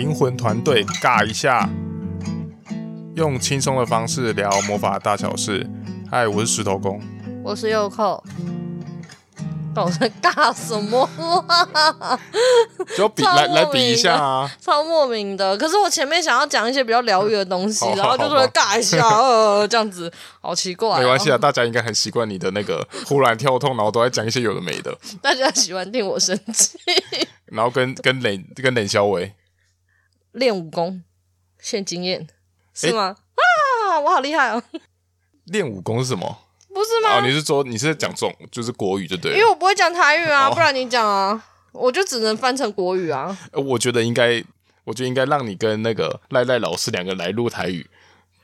灵魂团队尬一下，用轻松的方式聊魔法大小事。嗨，我是石头公，我是右扣。搞在尬什么啊？就比来来比一下啊，超莫名的。可是我前面想要讲一些比较疗愈的东西，然后就说尬一下，呃，这样子好奇怪。没关系啊，大家应该很习惯你的那个忽然跳痛，然后都在讲一些有的没的。大家喜欢听我生气，然后跟跟冷跟冷小伟练武功，献经验是吗？啊，我好厉害哦！练武功是什么？不是吗？哦，你是说你是在讲这种就是国语就对了，因为我不会讲台语啊，不然你讲啊，我就只能翻成国语啊。我觉得应该，我觉得应该让你跟那个赖赖老师两个来录台语，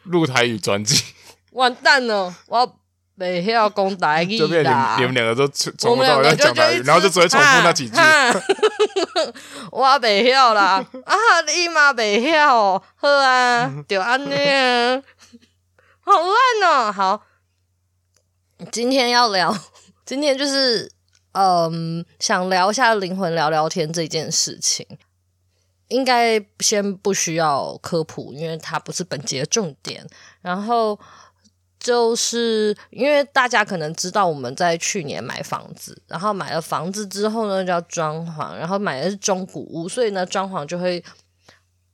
录台语专辑。完蛋了，我没要讲台语就变你们你们两个都从头到尾在讲台语，然后就只会重复那几句。我袂晓啦，啊，你嘛没要，好啊，就安尼啊，好烂哦，好。今天要聊，今天就是嗯，想聊一下灵魂聊聊天这件事情。应该先不需要科普，因为它不是本节的重点。然后就是因为大家可能知道我们在去年买房子，然后买了房子之后呢，就要装潢，然后买的是中古屋，所以呢，装潢就会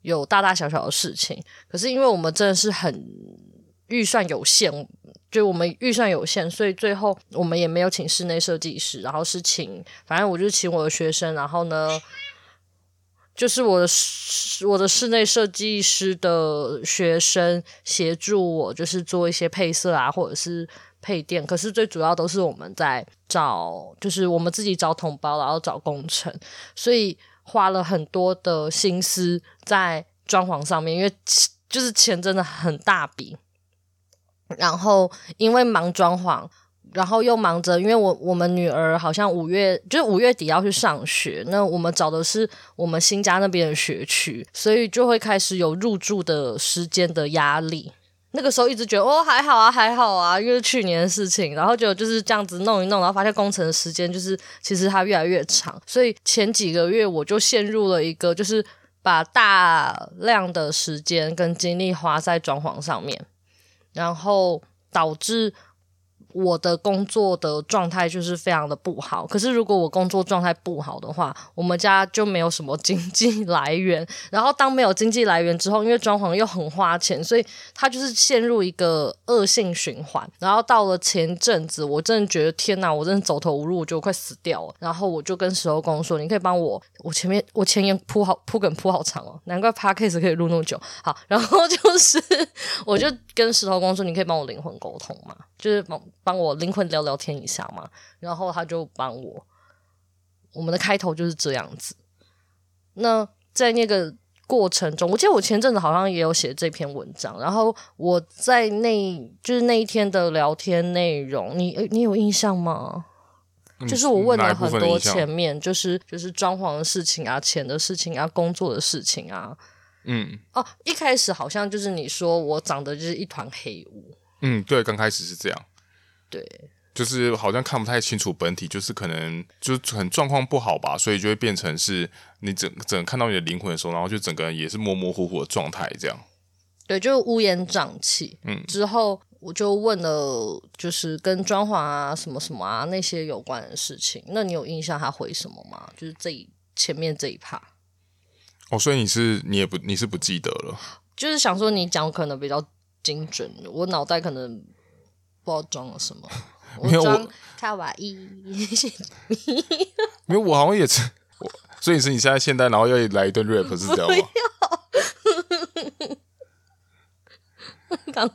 有大大小小的事情。可是因为我们真的是很预算有限。就我们预算有限，所以最后我们也没有请室内设计师，然后是请，反正我就请我的学生，然后呢，就是我的我的室内设计师的学生协助我，就是做一些配色啊，或者是配电。可是最主要都是我们在找，就是我们自己找统包，然后找工程，所以花了很多的心思在装潢上面，因为就是钱真的很大笔。然后因为忙装潢，然后又忙着，因为我我们女儿好像五月就是五月底要去上学，那我们找的是我们新家那边的学区，所以就会开始有入住的时间的压力。那个时候一直觉得哦还好啊还好啊，因为去年的事情，然后就就是这样子弄一弄，然后发现工程的时间就是其实它越来越长，所以前几个月我就陷入了一个就是把大量的时间跟精力花在装潢上面。然后导致我的工作的状态就是非常的不好。可是如果我工作状态不好的话，我们家就没有什么经济来源。然后当没有经济来源之后，因为装潢又很花钱，所以他就是陷入一个恶性循环。然后到了前阵子，我真的觉得天哪，我真的走投无路，我就快死掉了。然后我就跟石头公说：“你可以帮我，我前面我前言铺好铺梗铺好长哦，难怪 Podcast 可以录那么久。”好，然后就是 我就跟石头公说：“你可以帮我灵魂沟通嘛？就是帮。”帮我灵魂聊聊天一下嘛，然后他就帮我。我们的开头就是这样子。那在那个过程中，我记得我前阵子好像也有写这篇文章，然后我在那就是那一天的聊天内容，你你有印象吗？嗯，就是我问了很多前面，就是就是装潢的事情啊、钱的事情啊、工作的事情啊。嗯。哦，一开始好像就是你说我长得就是一团黑雾。嗯，对，刚开始是这样。对，就是好像看不太清楚本体，就是可能就是很状况不好吧，所以就会变成是你整整看到你的灵魂的时候，然后就整个人也是模模糊糊的状态这样。对，就乌烟瘴气。嗯，之后我就问了，就是跟装潢啊、什么什么啊那些有关的事情。那你有印象他回什么吗？就是这一前面这一趴。哦，所以你是你也不你是不记得了？就是想说你讲可能比较精准，我脑袋可能。不知道装了什么，没有我卡哇伊，没有我好像也是，所以是你现在现在然后要来一段 rap 是这样吗？刚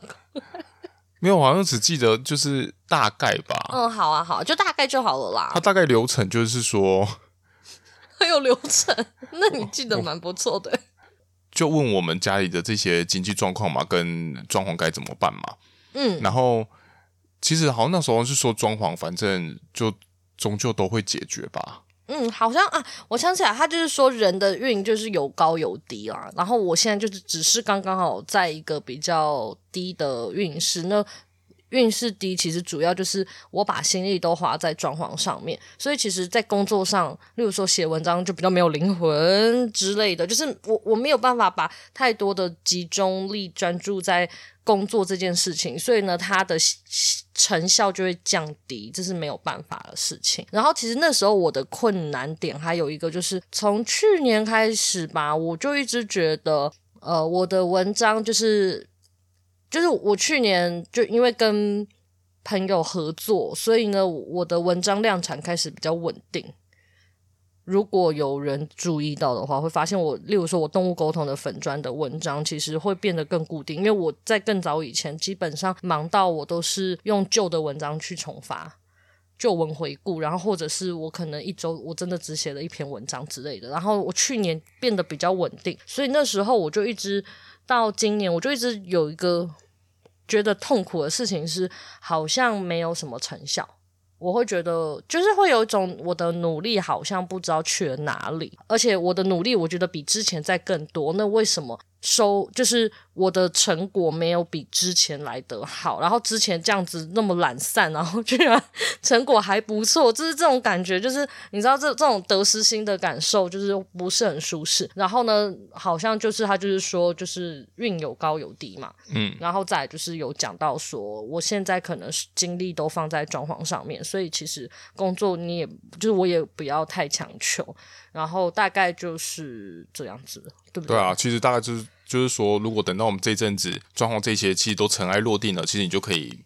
没有，我好像只记得就是大概吧。嗯，好啊，好，就大概就好了啦。他大概流程就是说，很有流程，那你记得蛮不错的。就问我们家里的这些经济状况嘛，跟装潢该怎么办嘛。嗯，然后。其实好像那时候是说装潢，反正就终究都会解决吧。嗯，好像啊，我想起来，他就是说人的运就是有高有低啦。然后我现在就是只是刚刚好在一个比较低的运势，那运势低，其实主要就是我把心力都花在装潢上面，所以其实，在工作上，例如说写文章就比较没有灵魂之类的，就是我我没有办法把太多的集中力专注在工作这件事情，所以呢，它的成效就会降低，这是没有办法的事情。然后，其实那时候我的困难点还有一个，就是从去年开始吧，我就一直觉得，呃，我的文章就是。就是我去年就因为跟朋友合作，所以呢，我的文章量产开始比较稳定。如果有人注意到的话，会发现我，例如说我动物沟通的粉专的文章，其实会变得更固定。因为我在更早以前，基本上忙到我都是用旧的文章去重发旧文回顾，然后或者是我可能一周我真的只写了一篇文章之类的。然后我去年变得比较稳定，所以那时候我就一直。到今年，我就一直有一个觉得痛苦的事情是，好像没有什么成效。我会觉得，就是会有一种我的努力好像不知道去了哪里，而且我的努力，我觉得比之前在更多。那为什么？收就是我的成果没有比之前来得好，然后之前这样子那么懒散，然后 居然成果还不错，就是这种感觉，就是你知道这这种得失心的感受，就是不是很舒适。然后呢，好像就是他就是说，就是运有高有低嘛，嗯，然后再就是有讲到说，我现在可能是精力都放在装潢上面，所以其实工作你也就是我也不要太强求。然后大概就是这样子，对不对？对啊，其实大概就是就是说，如果等到我们这阵子装潢这些其实都尘埃落定了，其实你就可以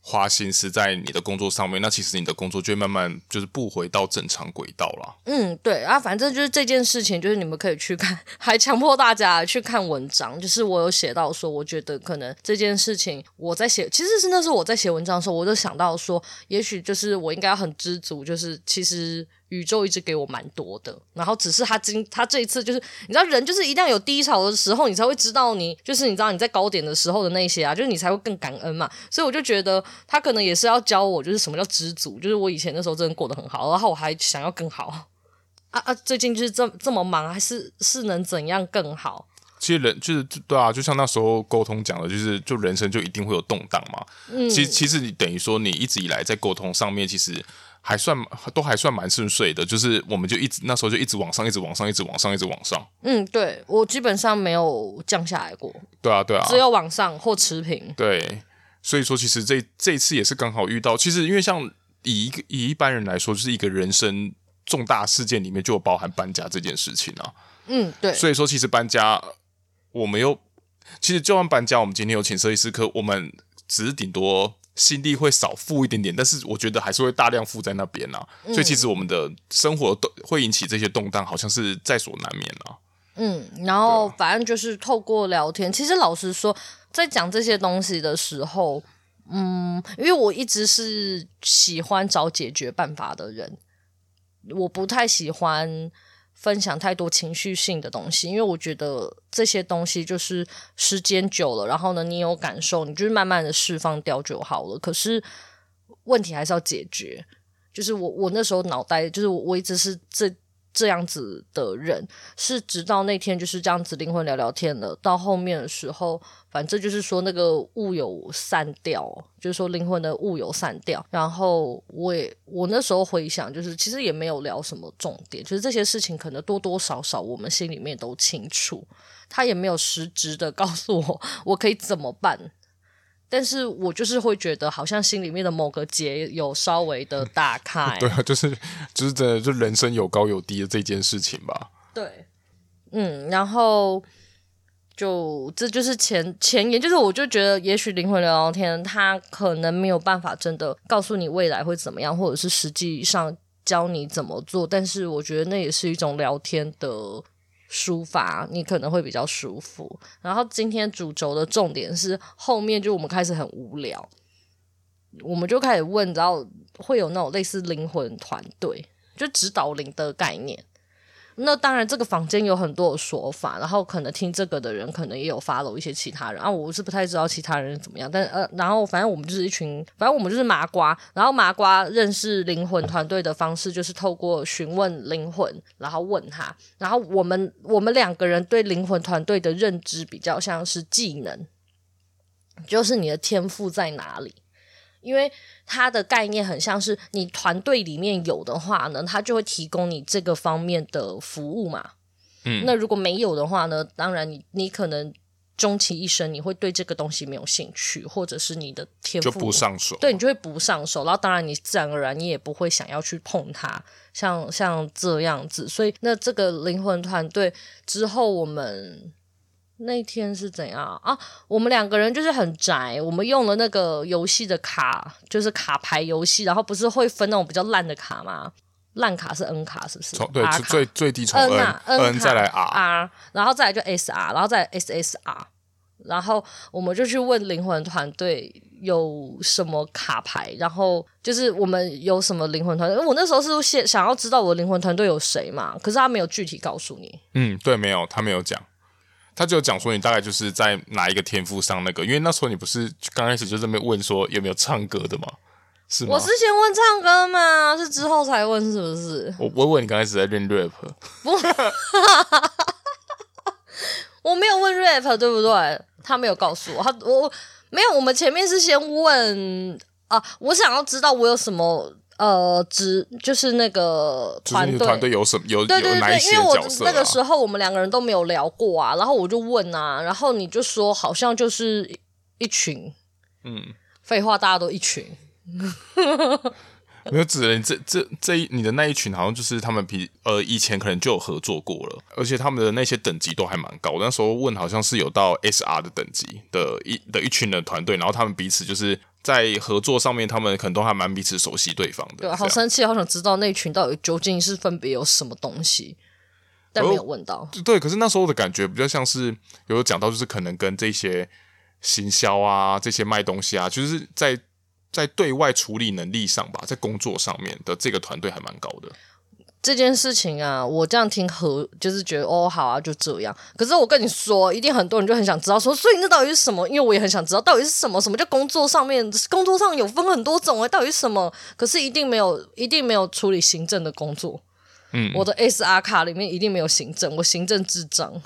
花心思在你的工作上面。那其实你的工作就会慢慢就是不回到正常轨道了。嗯，对啊，反正就是这件事情，就是你们可以去看，还强迫大家去看文章。就是我有写到说，我觉得可能这件事情我在写，其实是那时候我在写文章的时候，我就想到说，也许就是我应该很知足，就是其实。宇宙一直给我蛮多的，然后只是他今他这一次就是你知道人就是一定要有低潮的时候，你才会知道你就是你知道你在高点的时候的那些啊，就是你才会更感恩嘛。所以我就觉得他可能也是要教我，就是什么叫知足，就是我以前那时候真的过得很好，然后我还想要更好啊啊！最近就是这这么忙，还是是能怎样更好？其实人就是对啊，就像那时候沟通讲的，就是就人生就一定会有动荡嘛。嗯，其实其实你等于说你一直以来在沟通上面，其实。还算都还算蛮顺遂的，就是我们就一直那时候就一直往上，一直往上，一直往上，一直往上。嗯，对，我基本上没有降下来过。对啊，对啊，只有往上或持平。对，所以说其实这这一次也是刚好遇到，其实因为像以一个以一般人来说，就是一个人生重大事件里面就有包含搬家这件事情啊。嗯，对。所以说其实搬家，我们又其实就算搬家，我们今天有请设计师，课我们只是顶多。心力会少付一点点，但是我觉得还是会大量付在那边呐、啊。嗯、所以其实我们的生活都会引起这些动荡，好像是在所难免啊。嗯，然后反正就是透过聊天，其实老实说，在讲这些东西的时候，嗯，因为我一直是喜欢找解决办法的人，我不太喜欢。分享太多情绪性的东西，因为我觉得这些东西就是时间久了，然后呢，你有感受，你就是慢慢的释放掉就好了。可是问题还是要解决，就是我我那时候脑袋就是我我一直是这。这样子的人是直到那天就是这样子灵魂聊聊天了，到后面的时候，反正就是说那个雾有散掉，就是说灵魂的雾有散掉。然后我也我那时候回想，就是其实也没有聊什么重点，就是这些事情可能多多少少我们心里面都清楚，他也没有实质的告诉我 我可以怎么办。但是我就是会觉得，好像心里面的某个结有稍微的打开。对啊，就是就是真的，就人生有高有低的这件事情吧。对，嗯，然后就这就是前前言，就是我就觉得，也许灵魂聊聊天，他可能没有办法真的告诉你未来会怎么样，或者是实际上教你怎么做。但是我觉得那也是一种聊天的。抒发你可能会比较舒服，然后今天主轴的重点是后面就我们开始很无聊，我们就开始问，然后会有那种类似灵魂团队，就指导灵的概念。那当然，这个坊间有很多的说法，然后可能听这个的人，可能也有发了一些其他人啊。我是不太知道其他人怎么样，但呃，然后反正我们就是一群，反正我们就是麻瓜。然后麻瓜认识灵魂团队的方式，就是透过询问灵魂，然后问他。然后我们我们两个人对灵魂团队的认知比较像是技能，就是你的天赋在哪里。因为它的概念很像是你团队里面有的话呢，它就会提供你这个方面的服务嘛。嗯，那如果没有的话呢，当然你你可能终其一生你会对这个东西没有兴趣，或者是你的天赋就不上手，对，你就会不上手，然后当然你自然而然你也不会想要去碰它，像像这样子。所以那这个灵魂团队之后我们。那天是怎样啊？我们两个人就是很宅，我们用了那个游戏的卡，就是卡牌游戏，然后不是会分那种比较烂的卡吗？烂卡是 N 卡，是不是？对，最最低从 N, N 啊，N, N 再来 R, R，然后再来就 SR，然后再来 SSR，然后我们就去问灵魂团队有什么卡牌，然后就是我们有什么灵魂团队。我那时候是想想要知道我的灵魂团队有谁嘛，可是他没有具体告诉你。嗯，对，没有，他没有讲。他就讲说，你大概就是在哪一个天赋上那个，因为那时候你不是刚开始就在那边问说有没有唱歌的吗？是吗？我是先问唱歌嘛？是之后才问是不是？我我问你刚开始在练 rap，不，我没有问 rap，对不对？他没有告诉我，他我没有。我们前面是先问啊，我想要知道我有什么。呃，只就是那个团队，团队有什么有对对对，有哪一些因为我？那个时候我们两个人都没有聊过啊，然后我就问啊，然后你就说好像就是一群，嗯，废话，大家都一群，没有指人这这这一你的那一群好像就是他们比呃以前可能就有合作过了，而且他们的那些等级都还蛮高。那时候问好像是有到 SR 的等级的一的一群的团队，然后他们彼此就是。在合作上面，他们可能都还蛮彼此熟悉对方的。对，好生气，好想知道那群到底究竟是分别有什么东西，但没有问到。对，可是那时候的感觉比较像是有讲到，就是可能跟这些行销啊、这些卖东西啊，就是在在对外处理能力上吧，在工作上面的这个团队还蛮高的。这件事情啊，我这样听和就是觉得哦，好啊，就这样。可是我跟你说，一定很多人就很想知道说，所以那到底是什么？因为我也很想知道到底是什么？什么叫工作上面？工作上有分很多种哎，到底是什么？可是一定没有，一定没有处理行政的工作。嗯，我的 SR 卡里面一定没有行政，我行政智障。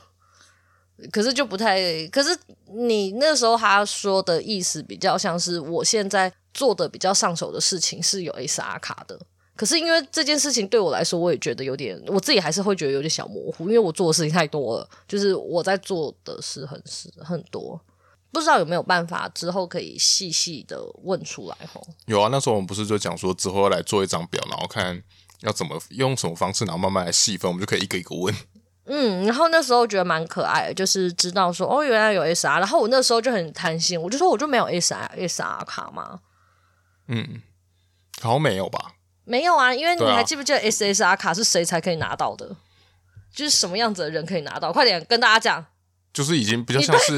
可是就不太，可是你那时候他说的意思比较像是我现在做的比较上手的事情是有 SR 卡的。可是因为这件事情对我来说，我也觉得有点，我自己还是会觉得有点小模糊，因为我做的事情太多了，就是我在做的事很是很多，不知道有没有办法之后可以细细的问出来吼。有啊，那时候我们不是就讲说之后要来做一张表，然后看要怎么用什么方式，然后慢慢来细分，我们就可以一个一个问。嗯，然后那时候觉得蛮可爱的，就是知道说哦，原来有 SR，然后我那时候就很贪心，我就说我就没有 SR SR 卡吗？嗯，好像没有吧。没有啊，因为你还记不记得 SSR 卡是谁才可以拿到的？啊、就是什么样子的人可以拿到？快点跟大家讲。就是已经比较像是。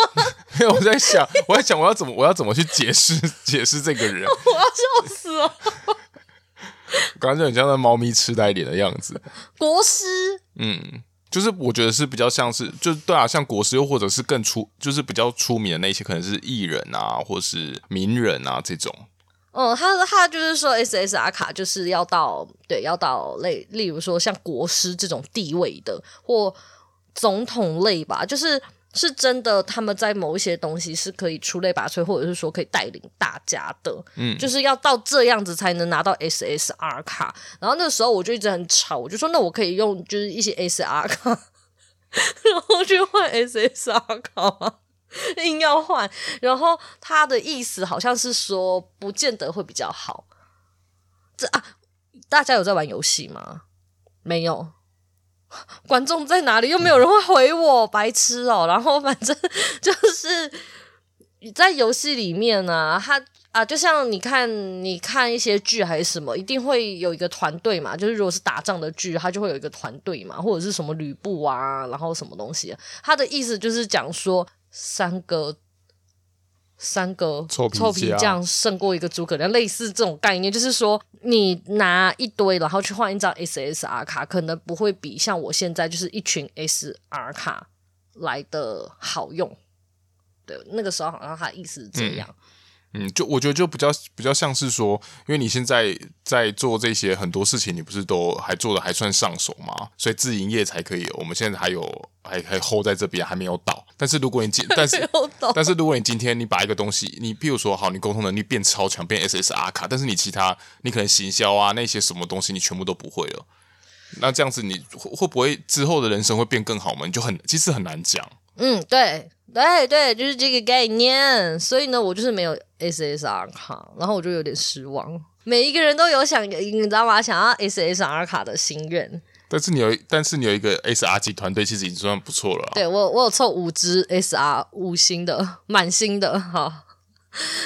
没有，我在想，我在想，我要怎么，我要怎么去解释 解释这个人？我要笑死了。刚刚就很像那猫咪痴呆脸的样子。国师。嗯，就是我觉得是比较像是，就是对啊，像国师，又或者是更出，就是比较出名的那些，可能是艺人啊，或是名人啊这种。嗯，他他就是说，SSR 卡就是要到对，要到类，例如说像国师这种地位的，或总统类吧，就是是真的，他们在某一些东西是可以出类拔萃，或者是说可以带领大家的，嗯，就是要到这样子才能拿到 SSR 卡。然后那时候我就一直很吵，我就说，那我可以用就是一些 SR 卡，然后去换 SSR 卡吗？硬要换，然后他的意思好像是说，不见得会比较好。这啊，大家有在玩游戏吗？没有，观众在哪里？又没有人会回我，白痴哦。然后反正就是你在游戏里面呢、啊，他啊，就像你看，你看一些剧还是什么，一定会有一个团队嘛。就是如果是打仗的剧，他就会有一个团队嘛，或者是什么吕布啊，然后什么东西、他的意思就是讲说。三个三个臭皮匠胜过一个诸葛亮，类似这种概念，就是说你拿一堆，然后去换一张 SSR 卡，可能不会比像我现在就是一群 SR 卡来的好用。对，那个时候好像他的意思是这样。嗯，就我觉得就比较比较像是说，因为你现在在做这些很多事情，你不是都还做的还算上手吗？所以自营业才可以。我们现在还有还还 hold 在这边还没有倒。但是如果你今但是但是如果你今天你把一个东西，你譬如说好，你沟通能力变超强，变 SSR 卡，但是你其他你可能行销啊那些什么东西你全部都不会了，那这样子你会会不会之后的人生会变更好吗？你就很其实很难讲。嗯，对。对对，就是这个概念。所以呢，我就是没有 SSR 卡，然后我就有点失望。每一个人都有想，你知道吗？想要 SSR 卡的心愿。但是你有，但是你有一个 SR 级团队，其实已经算不错了啊。对，我，我有凑五支 SR 五星的满星的哈。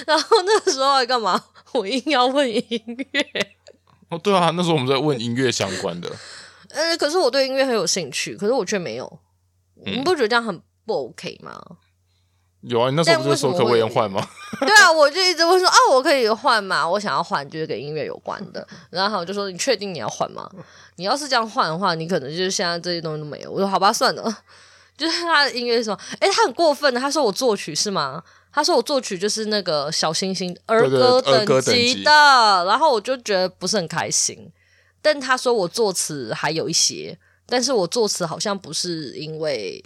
然后那时候还干嘛？我硬要问音乐。哦，对啊，那时候我们在问音乐相关的。呃，可是我对音乐很有兴趣，可是我却没有。嗯，你不觉得这样很？不 OK 吗？有啊，你那时候不是说可不可以换吗？对啊，我就一直问说啊，我可以换吗？我想要换，就是跟音乐有关的。然后我就说，你确定你要换吗？你要是这样换的话，你可能就是现在这些东西都没有。我说好吧，算了。就是他的音乐说，哎，他很过分的，他说我作曲是吗？他说我作曲就是那个小星星儿歌等级的，然后我就觉得不是很开心。但他说我作词还有一些，但是我作词好像不是因为。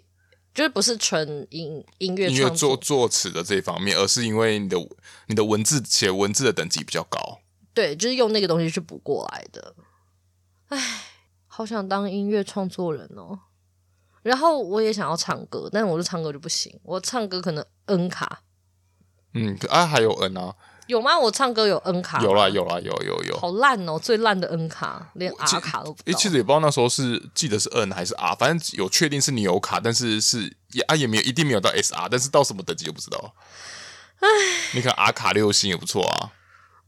就是不是纯音音乐音乐作作词的这一方面，而是因为你的你的文字写文字的等级比较高，对，就是用那个东西去补过来的。唉，好想当音乐创作人哦。然后我也想要唱歌，但是我就唱歌就不行，我唱歌可能 N 卡。嗯，啊，还有 N 啊。有吗？我唱歌有 N 卡？有啦，有啦，有有有。好烂哦，最烂的 N 卡，连 R 卡都不。诶，其实也不知道那时候是记得是 N 还是 R，反正有确定是你有卡，但是是也啊也没有一定没有到 SR，但是到什么等级就不知道。唉，你看 R 卡六星也不错啊。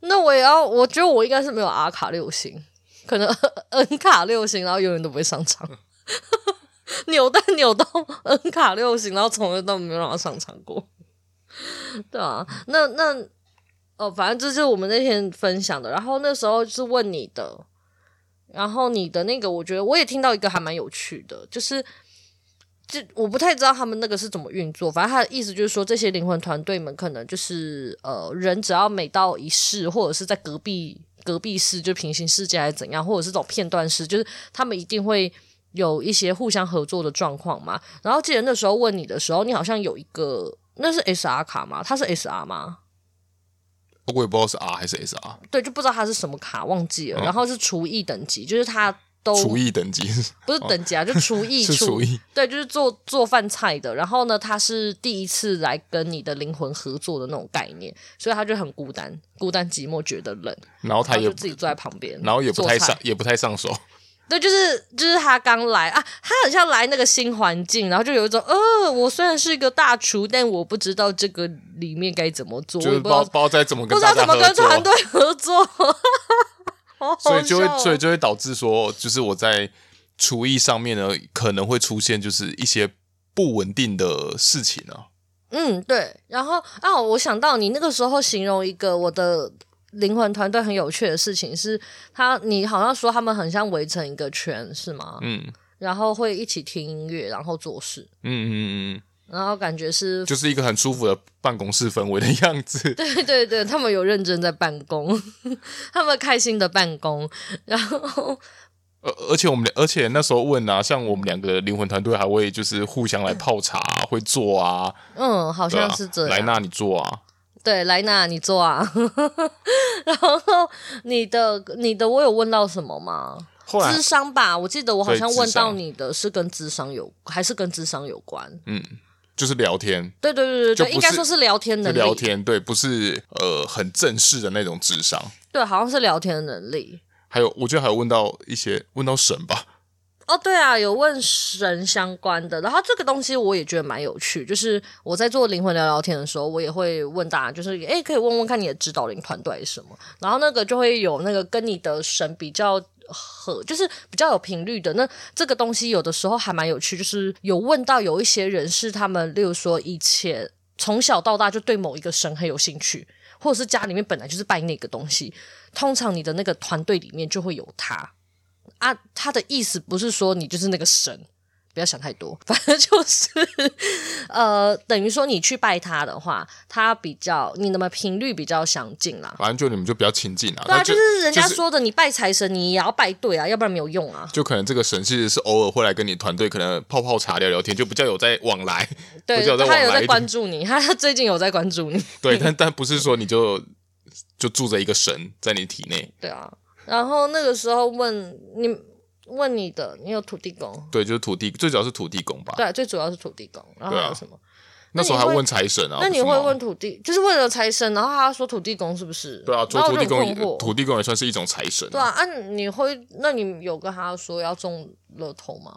那我也要，我觉得我应该是没有 R 卡六星，可能 N 卡六星，然后永远都不会上场。扭蛋扭到 N 卡六星，然后从来都没有让他上场过。对啊，那那。哦，反正这是我们那天分享的，然后那时候是问你的，然后你的那个，我觉得我也听到一个还蛮有趣的，就是，就我不太知道他们那个是怎么运作，反正他的意思就是说，这些灵魂团队们可能就是呃，人只要每到一世，或者是在隔壁隔壁世，就平行世界还是怎样，或者是这种片段式，就是他们一定会有一些互相合作的状况嘛。然后记得那时候问你的时候，你好像有一个，那是 SR 卡吗？它是 SR 吗？我也不知道是 R 还是 SR，对，就不知道它是什么卡，忘记了。嗯、然后是厨艺等级，就是它都厨艺等级不是等级啊，哦、就厨艺 厨艺，对，就是做做饭菜的。然后呢，他是第一次来跟你的灵魂合作的那种概念，所以他就很孤单，孤单寂寞，觉得冷。然后他也自己坐在旁边，然后也不太上，也不太上手。对，就是就是他刚来啊，他很像来那个新环境，然后就有一种，呃，我虽然是一个大厨，但我不知道这个里面该怎么做，就是不知道不知道该怎么跟不知道怎么跟团队合作，所以就会所以就会导致说，就是我在厨艺上面呢，可能会出现就是一些不稳定的事情呢、啊。嗯，对，然后啊，我想到你那个时候形容一个我的。灵魂团队很有趣的事情是，他你好像说他们很像围成一个圈，是吗？嗯，然后会一起听音乐，然后做事。嗯嗯嗯，然后感觉是就是一个很舒服的办公室氛围的样子。对对对，他们有认真在办公，他们开心的办公。然后，而而且我们而且那时候问啊，像我们两个灵魂团队还会就是互相来泡茶，嗯、会做啊。嗯，好像是这样。来，那你做啊。对，莱娜，你做啊。然后你的你的，我有问到什么吗？智商吧，我记得我好像问到你的是跟智商有，还是跟智商有关？嗯，就是聊天。对对对对对，应该说是聊天能力。聊天，对，不是呃很正式的那种智商。对，好像是聊天的能力。还有，我觉得还有问到一些问到神吧。哦，对啊，有问神相关的，然后这个东西我也觉得蛮有趣。就是我在做灵魂聊聊天的时候，我也会问大家，就是诶，可以问问看你的指导灵团队是什么？然后那个就会有那个跟你的神比较合，就是比较有频率的。那这个东西有的时候还蛮有趣，就是有问到有一些人是他们，例如说以前从小到大就对某一个神很有兴趣，或者是家里面本来就是拜那个东西，通常你的那个团队里面就会有他。啊，他的意思不是说你就是那个神，不要想太多，反正就是，呃，等于说你去拜他的话，他比较你那么频率比较相近啦。反正就你们就比较亲近啦。对啊，就就是人家说的，你拜财神，你也要拜对啊，要不然没有用啊。就可能这个神其实是偶尔会来跟你团队可能泡泡茶聊聊天，就比较有在往来。对，有他有在关注你，他最近有在关注你。对，但但不是说你就就住着一个神在你体内。对啊，然后那个时候问你。问你的，你有土地公？对，就是土地，最主要是土地公吧。对，最主要是土地公。然后还有什么？啊、那，那时候还问财神啊。那你会问土地，就是问了财神，然后他说土地公是不是？对啊，做土地公，土地公也算是一种财神、啊。对啊，啊，你会？那你有跟他说要中乐透吗？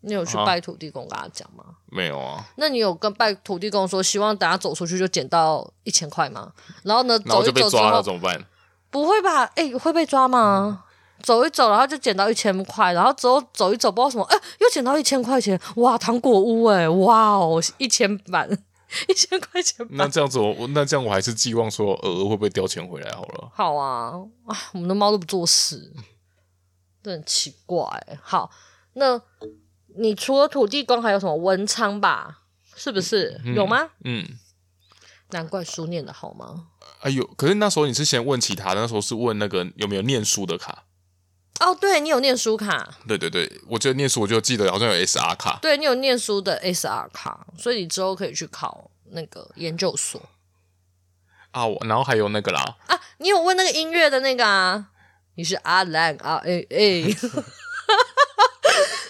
你有去拜土地公跟他讲吗、啊？没有啊。那你有跟拜土地公说，希望等下走出去就捡到一千块吗？然后呢，走一走之后，就被抓了怎么办？不会吧？哎、欸，会被抓吗？嗯走一走，然后就捡到一千块，然后之后走一走，不知道什么，哎，又捡到一千块钱，哇，糖果屋，哎，哇哦，一千板，一千块钱。那这样子我，我那这样我还是寄望说，鹅鹅会不会叼钱回来好了。好啊，啊，我们的猫都不做事，真很奇怪。好，那你除了土地公，还有什么文昌吧？是不是、嗯、有吗？嗯，难怪书念的好吗？哎呦，可是那时候你是先问其他的，那时候是问那个有没有念书的卡。哦，对，你有念书卡。对对对，我觉得念书我就记得好像有 SR 卡。对，你有念书的 SR 卡，所以你之后可以去考那个研究所。啊，我然后还有那个啦。啊，你有问那个音乐的那个啊？你是阿兰啊？哎哎，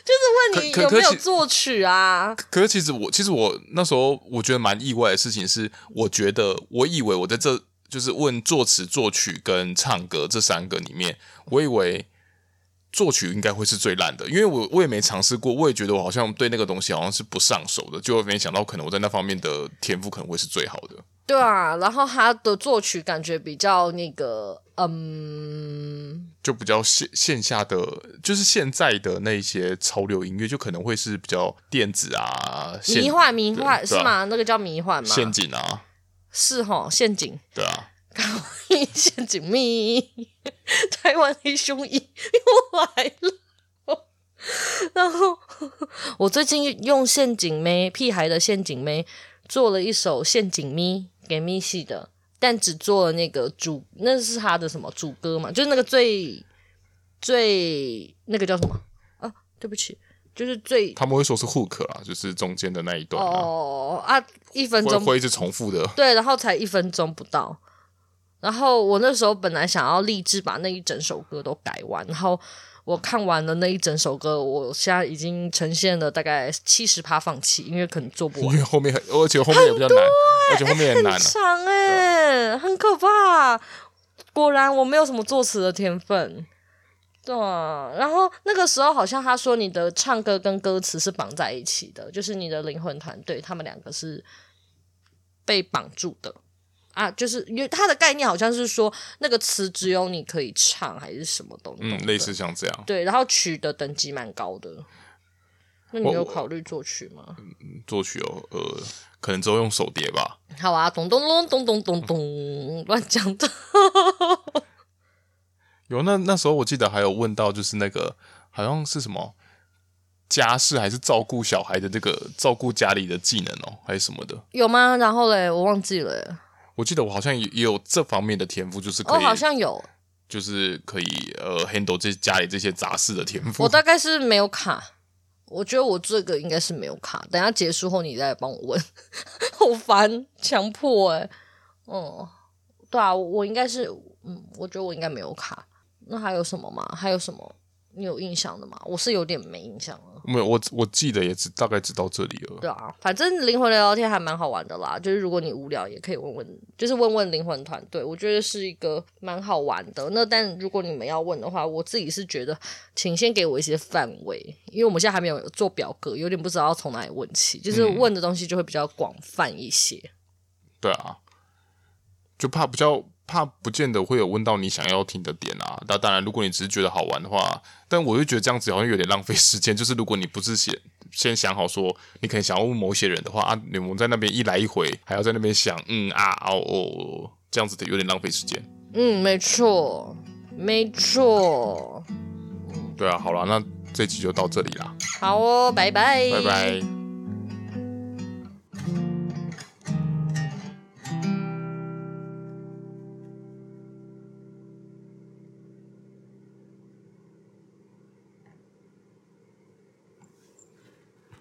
就是问你有没有作曲啊？可，可是其实我其实我那时候我觉得蛮意外的事情是，我觉得我以为我在这就是问作词、作曲跟唱歌这三个里面，我以为。作曲应该会是最烂的，因为我我也没尝试过，我也觉得我好像对那个东西好像是不上手的，就没想到可能我在那方面的天赋可能会是最好的。对啊，然后他的作曲感觉比较那个，嗯，就比较线线下的，就是现在的那些潮流音乐，就可能会是比较电子啊，迷幻迷幻是吗？那个叫迷幻吗？陷阱啊，是哈，陷阱。对啊。陷阱咪，台湾黑熊一又来了。然后我最近用陷阱妹屁孩的陷阱妹做了一首陷阱咪给咪系的，但只做了那个主，那是他的什么主歌嘛？就是那个最最那个叫什么啊？对不起，就是最他们会说是 hook 啊，就是中间的那一段哦啊，一分钟会一直重复的，对，然后才一分钟不到。然后我那时候本来想要立志把那一整首歌都改完，然后我看完了那一整首歌，我现在已经呈现了大概七十趴放弃，因为可能做不完，因为后面很，而且后面也比较难，欸、而且后面也难、啊，很长哎、欸，很可怕。果然我没有什么作词的天分，对啊。然后那个时候好像他说你的唱歌跟歌词是绑在一起的，就是你的灵魂团队他们两个是被绑住的。啊，就是因为他的概念好像是说那个词只有你可以唱，还是什么东西？嗯，类似像这样。对，然后曲的等级蛮高的。那你有考虑作曲吗？嗯，作曲哦，呃，可能只有用手碟吧。好啊，咚咚咚咚咚咚咚，乱讲的。有那那时候我记得还有问到，就是那个好像是什么家事还是照顾小孩的这个照顾家里的技能哦，还是什么的？有吗？然后嘞，我忘记了。我记得我好像也也有这方面的天赋，就是可以，我好像有，就是可以呃 handle 这家里这些杂事的天赋。我大概是没有卡，我觉得我这个应该是没有卡。等下结束后你再帮我问，好烦，强迫哎、欸，嗯，对啊，我应该是，嗯，我觉得我应该没有卡。那还有什么吗？还有什么？你有印象的吗？我是有点没印象了。没有，我我记得也只大概只到这里了。对啊，反正灵魂聊聊天还蛮好玩的啦。就是如果你无聊，也可以问问，就是问问灵魂团队，我觉得是一个蛮好玩的。那但如果你们要问的话，我自己是觉得，请先给我一些范围，因为我们现在还没有做表格，有点不知道从哪里问起。就是问的东西就会比较广泛一些。嗯、对啊，就怕比较。怕不见得会有问到你想要听的点啊。那当然，如果你只是觉得好玩的话，但我就觉得这样子好像有点浪费时间。就是如果你不是先先想好说你可能想要问某些人的话啊，你们在那边一来一回，还要在那边想嗯啊哦哦，这样子的有点浪费时间。嗯，没错，没错。对啊，好了，那这集就到这里啦。好哦，拜拜，拜拜。